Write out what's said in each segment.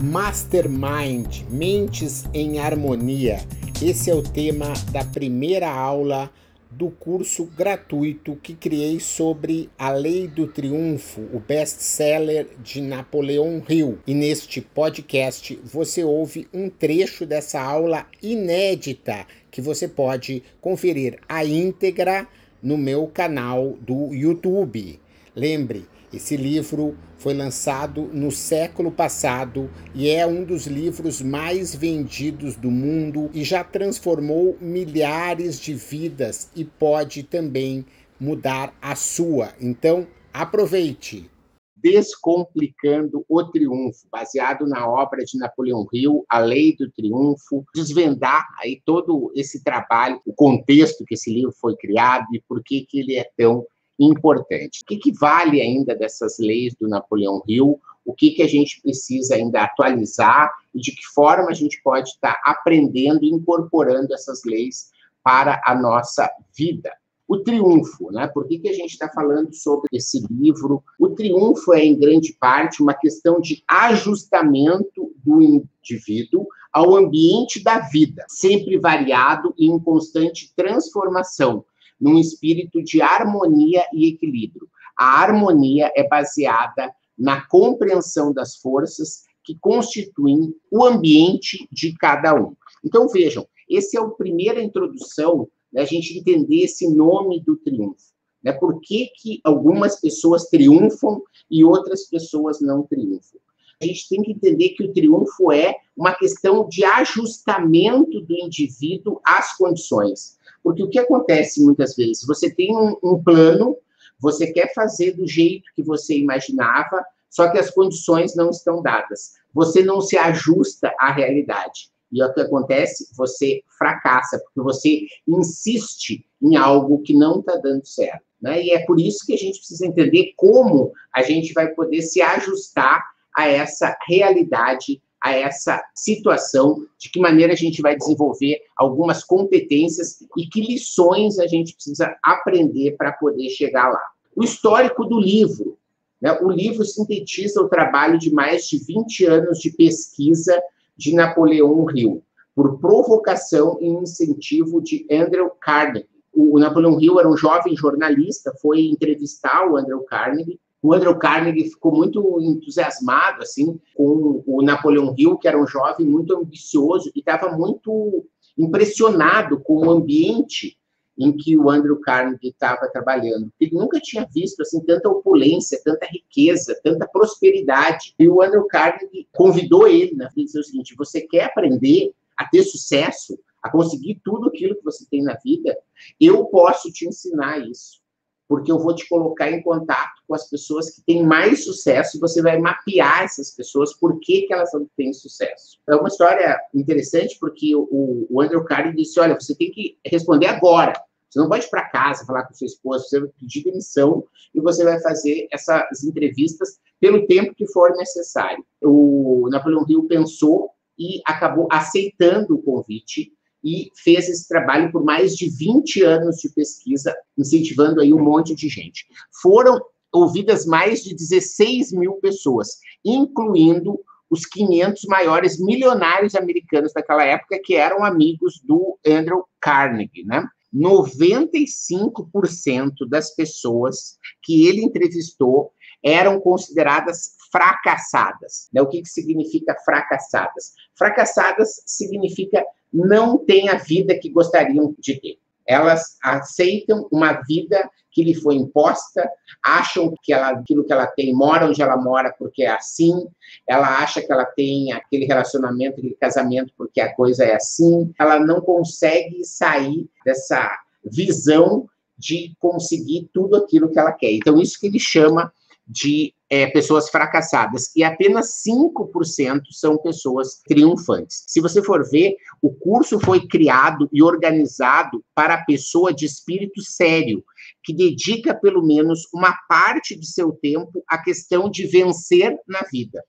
Mastermind Mentes em Harmonia. Esse é o tema da primeira aula do curso gratuito que criei sobre a Lei do Triunfo, o best-seller de Napoleão Hill. E neste podcast você ouve um trecho dessa aula inédita que você pode conferir a íntegra no meu canal do YouTube. Lembre, esse livro foi lançado no século passado e é um dos livros mais vendidos do mundo e já transformou milhares de vidas e pode também mudar a sua. Então, aproveite! Descomplicando o Triunfo, baseado na obra de Napoleão Hill, A Lei do Triunfo, desvendar aí todo esse trabalho, o contexto que esse livro foi criado e por que, que ele é tão importante. O que, que vale ainda dessas leis do Napoleão Hill? O que, que a gente precisa ainda atualizar e de que forma a gente pode estar aprendendo e incorporando essas leis para a nossa vida? O triunfo, né? Por que, que a gente está falando sobre esse livro? O triunfo é, em grande parte, uma questão de ajustamento do indivíduo ao ambiente da vida, sempre variado e em constante transformação, num espírito de harmonia e equilíbrio. A harmonia é baseada na compreensão das forças que constituem o ambiente de cada um. Então, vejam, essa é a primeira introdução da gente entender esse nome do triunfo. Né? Por que, que algumas pessoas triunfam e outras pessoas não triunfam? A gente tem que entender que o triunfo é uma questão de ajustamento do indivíduo às condições. Porque o que acontece muitas vezes? Você tem um, um plano, você quer fazer do jeito que você imaginava, só que as condições não estão dadas. Você não se ajusta à realidade. E o que acontece? Você fracassa, porque você insiste em algo que não está dando certo. Né? E é por isso que a gente precisa entender como a gente vai poder se ajustar a essa realidade a essa situação, de que maneira a gente vai desenvolver algumas competências e que lições a gente precisa aprender para poder chegar lá. O histórico do livro. Né? O livro sintetiza o trabalho de mais de 20 anos de pesquisa de Napoleão Hill, por provocação e incentivo de Andrew Carnegie. O Napoleão Hill era um jovem jornalista, foi entrevistar o Andrew Carnegie o Andrew Carnegie ficou muito entusiasmado assim com o Napoleão Hill, que era um jovem muito ambicioso e estava muito impressionado com o ambiente em que o Andrew Carnegie estava trabalhando. Ele nunca tinha visto assim tanta opulência, tanta riqueza, tanta prosperidade. E o Andrew Carnegie convidou ele, né, disse o seguinte: você quer aprender a ter sucesso, a conseguir tudo aquilo que você tem na vida? Eu posso te ensinar isso porque eu vou te colocar em contato com as pessoas que têm mais sucesso você vai mapear essas pessoas, por que, que elas não têm sucesso. É uma história interessante, porque o, o Andrew Carnegie disse, olha, você tem que responder agora, você não pode ir para casa falar com sua esposa, você vai pedir demissão e você vai fazer essas entrevistas pelo tempo que for necessário. O Napoleão Hill pensou e acabou aceitando o convite e fez esse trabalho por mais de 20 anos de pesquisa, incentivando aí um monte de gente. Foram ouvidas mais de 16 mil pessoas, incluindo os 500 maiores milionários americanos daquela época, que eram amigos do Andrew Carnegie, né? 95% das pessoas que ele entrevistou eram consideradas fracassadas. Né? O que, que significa fracassadas? Fracassadas significa não têm a vida que gostariam de ter. Elas aceitam uma vida que lhe foi imposta, acham que ela, aquilo que ela tem mora onde ela mora porque é assim, ela acha que ela tem aquele relacionamento, aquele casamento porque a coisa é assim, ela não consegue sair dessa visão de conseguir tudo aquilo que ela quer. Então, isso que ele chama de é, pessoas fracassadas e apenas 5% são pessoas triunfantes. Se você for ver, o curso foi criado e organizado para a pessoa de espírito sério, que dedica pelo menos uma parte de seu tempo à questão de vencer na vida.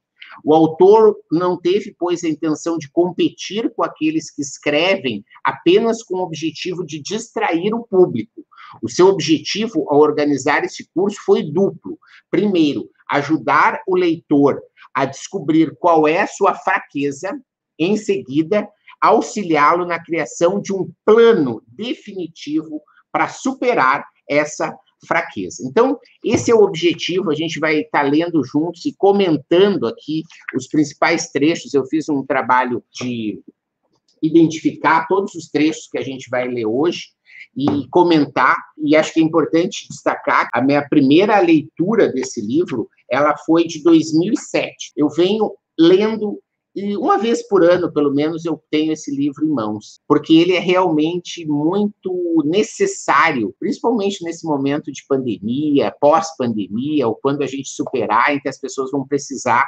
O autor não teve, pois, a intenção de competir com aqueles que escrevem apenas com o objetivo de distrair o público. O seu objetivo ao organizar esse curso foi duplo. Primeiro, ajudar o leitor a descobrir qual é a sua fraqueza, em seguida, auxiliá-lo na criação de um plano definitivo para superar essa fraqueza. Então, esse é o objetivo, a gente vai estar tá lendo juntos e comentando aqui os principais trechos. Eu fiz um trabalho de identificar todos os trechos que a gente vai ler hoje e comentar, e acho que é importante destacar, a minha primeira leitura desse livro, ela foi de 2007. Eu venho lendo e uma vez por ano, pelo menos, eu tenho esse livro em mãos, porque ele é realmente muito necessário, principalmente nesse momento de pandemia, pós-pandemia, ou quando a gente superar, em que as pessoas vão precisar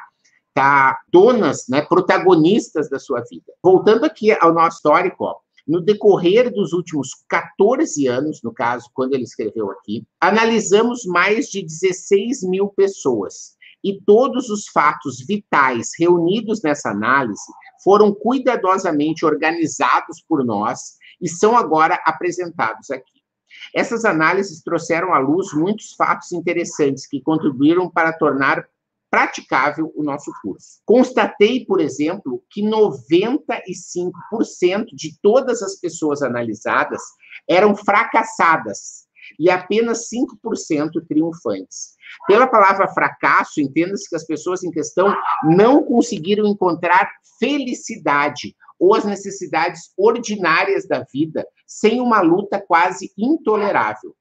estar donas, né, protagonistas da sua vida. Voltando aqui ao nosso histórico, ó, no decorrer dos últimos 14 anos, no caso, quando ele escreveu aqui, analisamos mais de 16 mil pessoas e todos os fatos vitais reunidos nessa análise foram cuidadosamente organizados por nós e são agora apresentados aqui. Essas análises trouxeram à luz muitos fatos interessantes que contribuíram para tornar praticável o nosso curso. Constatei, por exemplo, que 95% de todas as pessoas analisadas eram fracassadas e apenas 5% triunfantes. Pela palavra fracasso, entenda-se que as pessoas em questão não conseguiram encontrar felicidade ou as necessidades ordinárias da vida sem uma luta quase intolerável.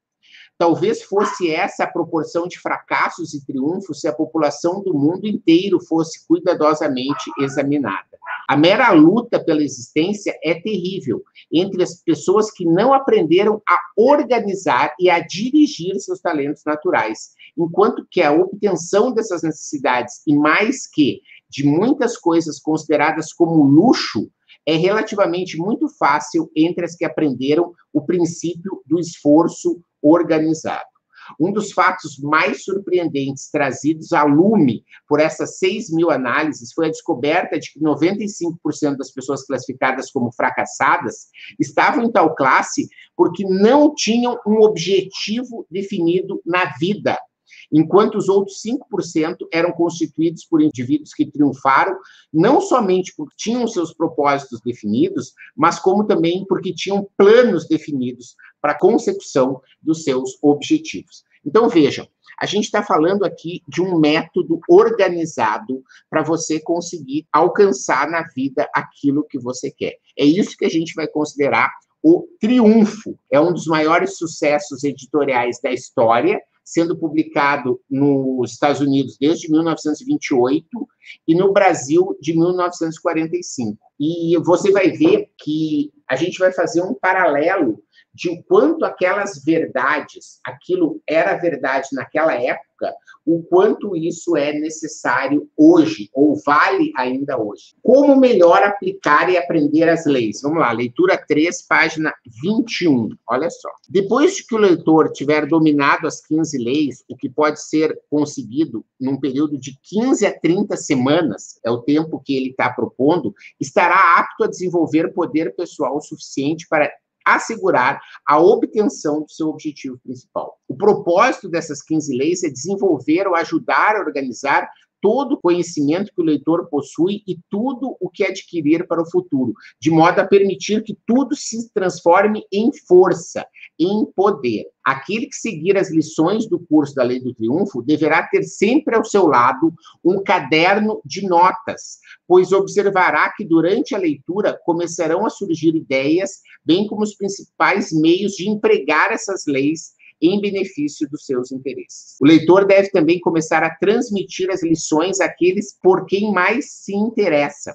Talvez fosse essa a proporção de fracassos e triunfos se a população do mundo inteiro fosse cuidadosamente examinada. A mera luta pela existência é terrível entre as pessoas que não aprenderam a organizar e a dirigir seus talentos naturais, enquanto que a obtenção dessas necessidades, e mais que de muitas coisas consideradas como luxo, é relativamente muito fácil entre as que aprenderam o princípio do esforço organizado. Um dos fatos mais surpreendentes trazidos a lume por essas 6 mil análises foi a descoberta de que 95% das pessoas classificadas como fracassadas estavam em tal classe porque não tinham um objetivo definido na vida enquanto os outros 5% eram constituídos por indivíduos que triunfaram, não somente porque tinham seus propósitos definidos, mas como também porque tinham planos definidos para a consecução dos seus objetivos. Então, vejam, a gente está falando aqui de um método organizado para você conseguir alcançar na vida aquilo que você quer. É isso que a gente vai considerar o triunfo. É um dos maiores sucessos editoriais da história sendo publicado nos Estados Unidos desde 1928 e no Brasil de 1945. E você vai ver que a gente vai fazer um paralelo de o quanto aquelas verdades, aquilo era verdade naquela época, o quanto isso é necessário hoje, ou vale ainda hoje. Como melhor aplicar e aprender as leis? Vamos lá, leitura 3, página 21. Olha só. Depois que o leitor tiver dominado as 15 leis, o que pode ser conseguido num período de 15 a 30 semanas, é o tempo que ele está propondo, estará apto a desenvolver poder pessoal suficiente para assegurar a obtenção do seu objetivo principal. O propósito dessas 15 leis é desenvolver ou ajudar a organizar todo o conhecimento que o leitor possui e tudo o que adquirir para o futuro, de modo a permitir que tudo se transforme em força, em poder. Aquele que seguir as lições do curso da Lei do Triunfo deverá ter sempre ao seu lado um caderno de notas, pois observará que durante a leitura começarão a surgir ideias, bem como os principais meios de empregar essas leis em benefício dos seus interesses. O leitor deve também começar a transmitir as lições àqueles por quem mais se interessa,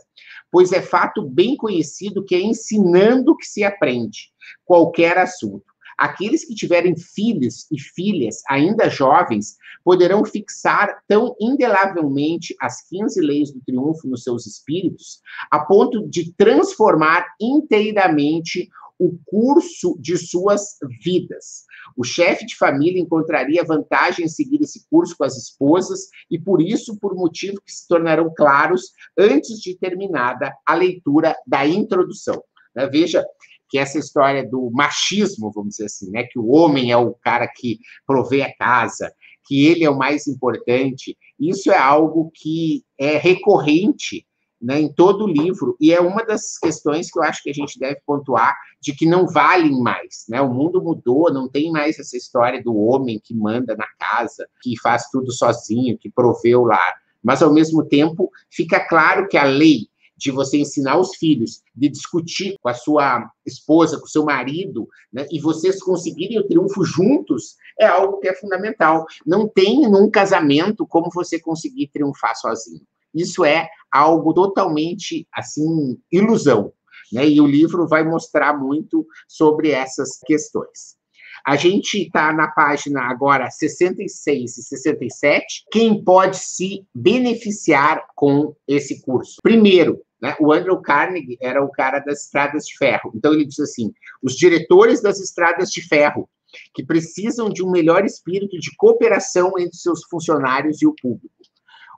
pois é fato bem conhecido que é ensinando que se aprende qualquer assunto. Aqueles que tiverem filhos e filhas ainda jovens poderão fixar tão indelavelmente as 15 leis do triunfo nos seus espíritos, a ponto de transformar inteiramente o curso de suas vidas. O chefe de família encontraria vantagem em seguir esse curso com as esposas e, por isso, por motivos que se tornarão claros antes de terminada a leitura da introdução. Né? Veja que essa história do machismo, vamos dizer assim, né, que o homem é o cara que provê a casa, que ele é o mais importante, isso é algo que é recorrente né, em todo o livro, e é uma das questões que eu acho que a gente deve pontuar, de que não valem mais, né, o mundo mudou, não tem mais essa história do homem que manda na casa, que faz tudo sozinho, que provê o lar, mas, ao mesmo tempo, fica claro que a lei de você ensinar os filhos, de discutir com a sua esposa, com o seu marido, né, e vocês conseguirem o triunfo juntos, é algo que é fundamental. Não tem num casamento como você conseguir triunfar sozinho. Isso é algo totalmente, assim, ilusão. Né? E o livro vai mostrar muito sobre essas questões. A gente está na página agora 66 e 67. Quem pode se beneficiar com esse curso? Primeiro, né, o Andrew Carnegie era o cara das estradas de ferro. Então, ele diz assim: os diretores das estradas de ferro, que precisam de um melhor espírito de cooperação entre seus funcionários e o público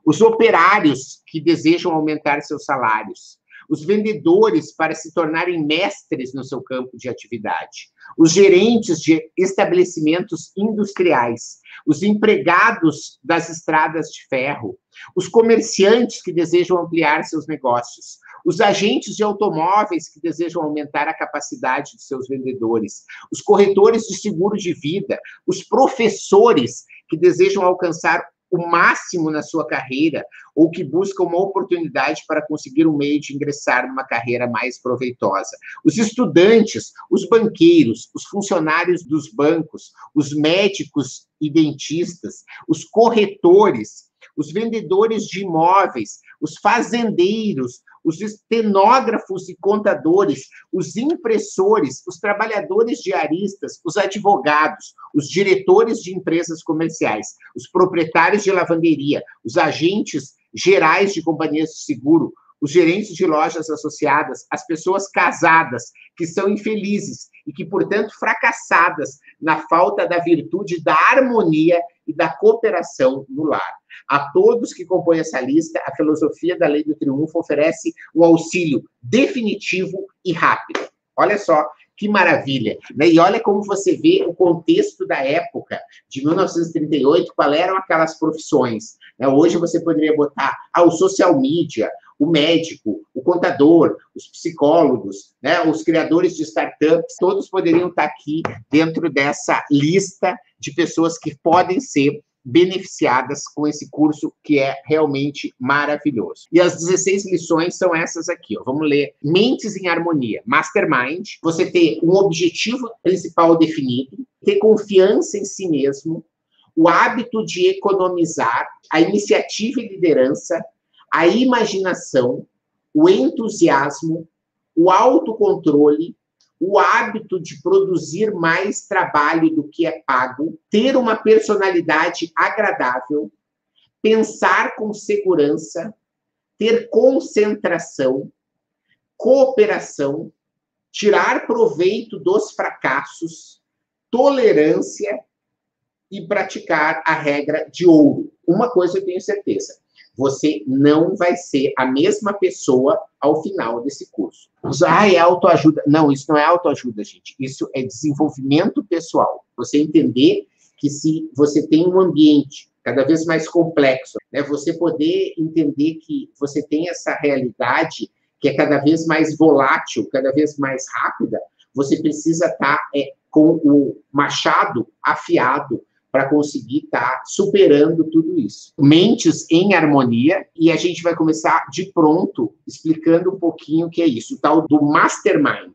os operários que desejam aumentar seus salários, os vendedores para se tornarem mestres no seu campo de atividade, os gerentes de estabelecimentos industriais, os empregados das estradas de ferro, os comerciantes que desejam ampliar seus negócios, os agentes de automóveis que desejam aumentar a capacidade de seus vendedores, os corretores de seguro de vida, os professores que desejam alcançar o máximo na sua carreira ou que busca uma oportunidade para conseguir um meio de ingressar numa carreira mais proveitosa. Os estudantes, os banqueiros, os funcionários dos bancos, os médicos e dentistas, os corretores, os vendedores de imóveis, os fazendeiros, os estenógrafos e contadores, os impressores, os trabalhadores diaristas, os advogados, os diretores de empresas comerciais, os proprietários de lavanderia, os agentes gerais de companhias de seguro, os gerentes de lojas associadas, as pessoas casadas que são infelizes e que, portanto, fracassadas na falta da virtude da harmonia e da cooperação no lar. A todos que compõem essa lista, a filosofia da lei do triunfo oferece um auxílio definitivo e rápido. Olha só que maravilha. Né? E olha como você vê o contexto da época, de 1938, quais eram aquelas profissões. Né? Hoje você poderia botar ah, o social media, o médico, o contador, os psicólogos, né? os criadores de startups, todos poderiam estar aqui dentro dessa lista de pessoas que podem ser beneficiadas com esse curso que é realmente maravilhoso. E as 16 lições são essas aqui, ó. Vamos ler. Mentes em harmonia, mastermind, você ter um objetivo principal definido, ter confiança em si mesmo, o hábito de economizar, a iniciativa e liderança, a imaginação, o entusiasmo, o autocontrole, o hábito de produzir mais trabalho do que é pago, ter uma personalidade agradável, pensar com segurança, ter concentração, cooperação, tirar proveito dos fracassos, tolerância e praticar a regra de ouro. Uma coisa eu tenho certeza: você não vai ser a mesma pessoa ao final desse curso. Ah, é autoajuda. Não, isso não é autoajuda, gente. Isso é desenvolvimento pessoal. Você entender que se você tem um ambiente cada vez mais complexo, né, você poder entender que você tem essa realidade que é cada vez mais volátil, cada vez mais rápida, você precisa estar tá, é, com o machado afiado para conseguir estar tá superando tudo isso. Mentes em harmonia, e a gente vai começar de pronto explicando um pouquinho o que é isso, o tal do mastermind.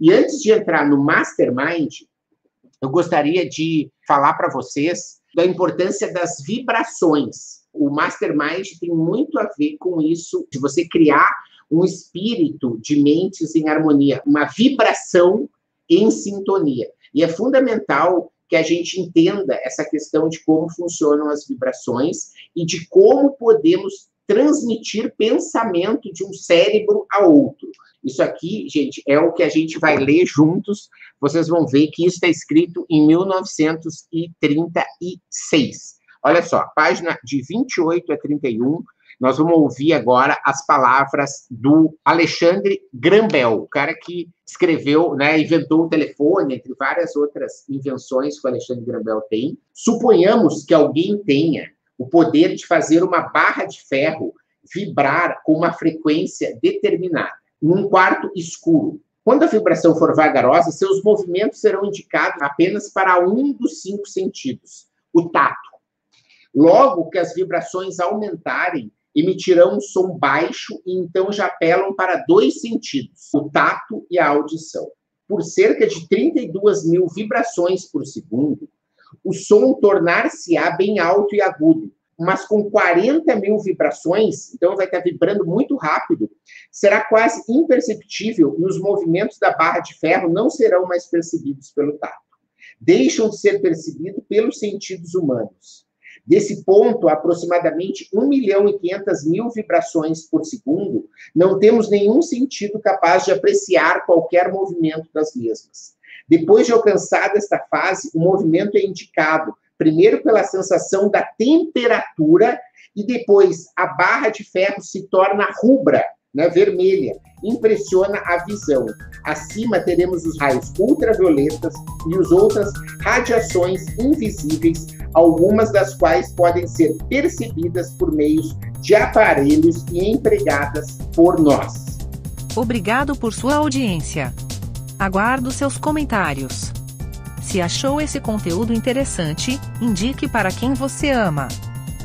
E antes de entrar no mastermind, eu gostaria de falar para vocês da importância das vibrações. O mastermind tem muito a ver com isso, de você criar um espírito de mentes em harmonia, uma vibração em sintonia. E é fundamental que a gente entenda essa questão de como funcionam as vibrações e de como podemos transmitir pensamento de um cérebro a outro. Isso aqui, gente, é o que a gente vai ler juntos. Vocês vão ver que isso está escrito em 1936. Olha só, página de 28 a 31, nós vamos ouvir agora as palavras do Alexandre Grambel, o cara que escreveu, né, inventou o telefone, entre várias outras invenções que o Alexandre Grambel tem. Suponhamos que alguém tenha o poder de fazer uma barra de ferro vibrar com uma frequência determinada, num quarto escuro. Quando a vibração for vagarosa, seus movimentos serão indicados apenas para um dos cinco sentidos, o tato. Logo que as vibrações aumentarem, emitirão um som baixo e então já apelam para dois sentidos, o tato e a audição. Por cerca de 32 mil vibrações por segundo, o som tornar-se-á bem alto e agudo, mas com 40 mil vibrações, então vai estar vibrando muito rápido, será quase imperceptível e os movimentos da barra de ferro não serão mais percebidos pelo tato. Deixam de ser percebidos pelos sentidos humanos. Desse ponto, aproximadamente 1 milhão e 500 mil vibrações por segundo, não temos nenhum sentido capaz de apreciar qualquer movimento das mesmas. Depois de alcançada esta fase, o movimento é indicado, primeiro pela sensação da temperatura, e depois a barra de ferro se torna rubra, né, vermelha, impressiona a visão. Acima teremos os raios ultravioletas e as outras radiações invisíveis, algumas das quais podem ser percebidas por meios de aparelhos e empregadas por nós. Obrigado por sua audiência. Aguardo seus comentários. Se achou esse conteúdo interessante, indique para quem você ama.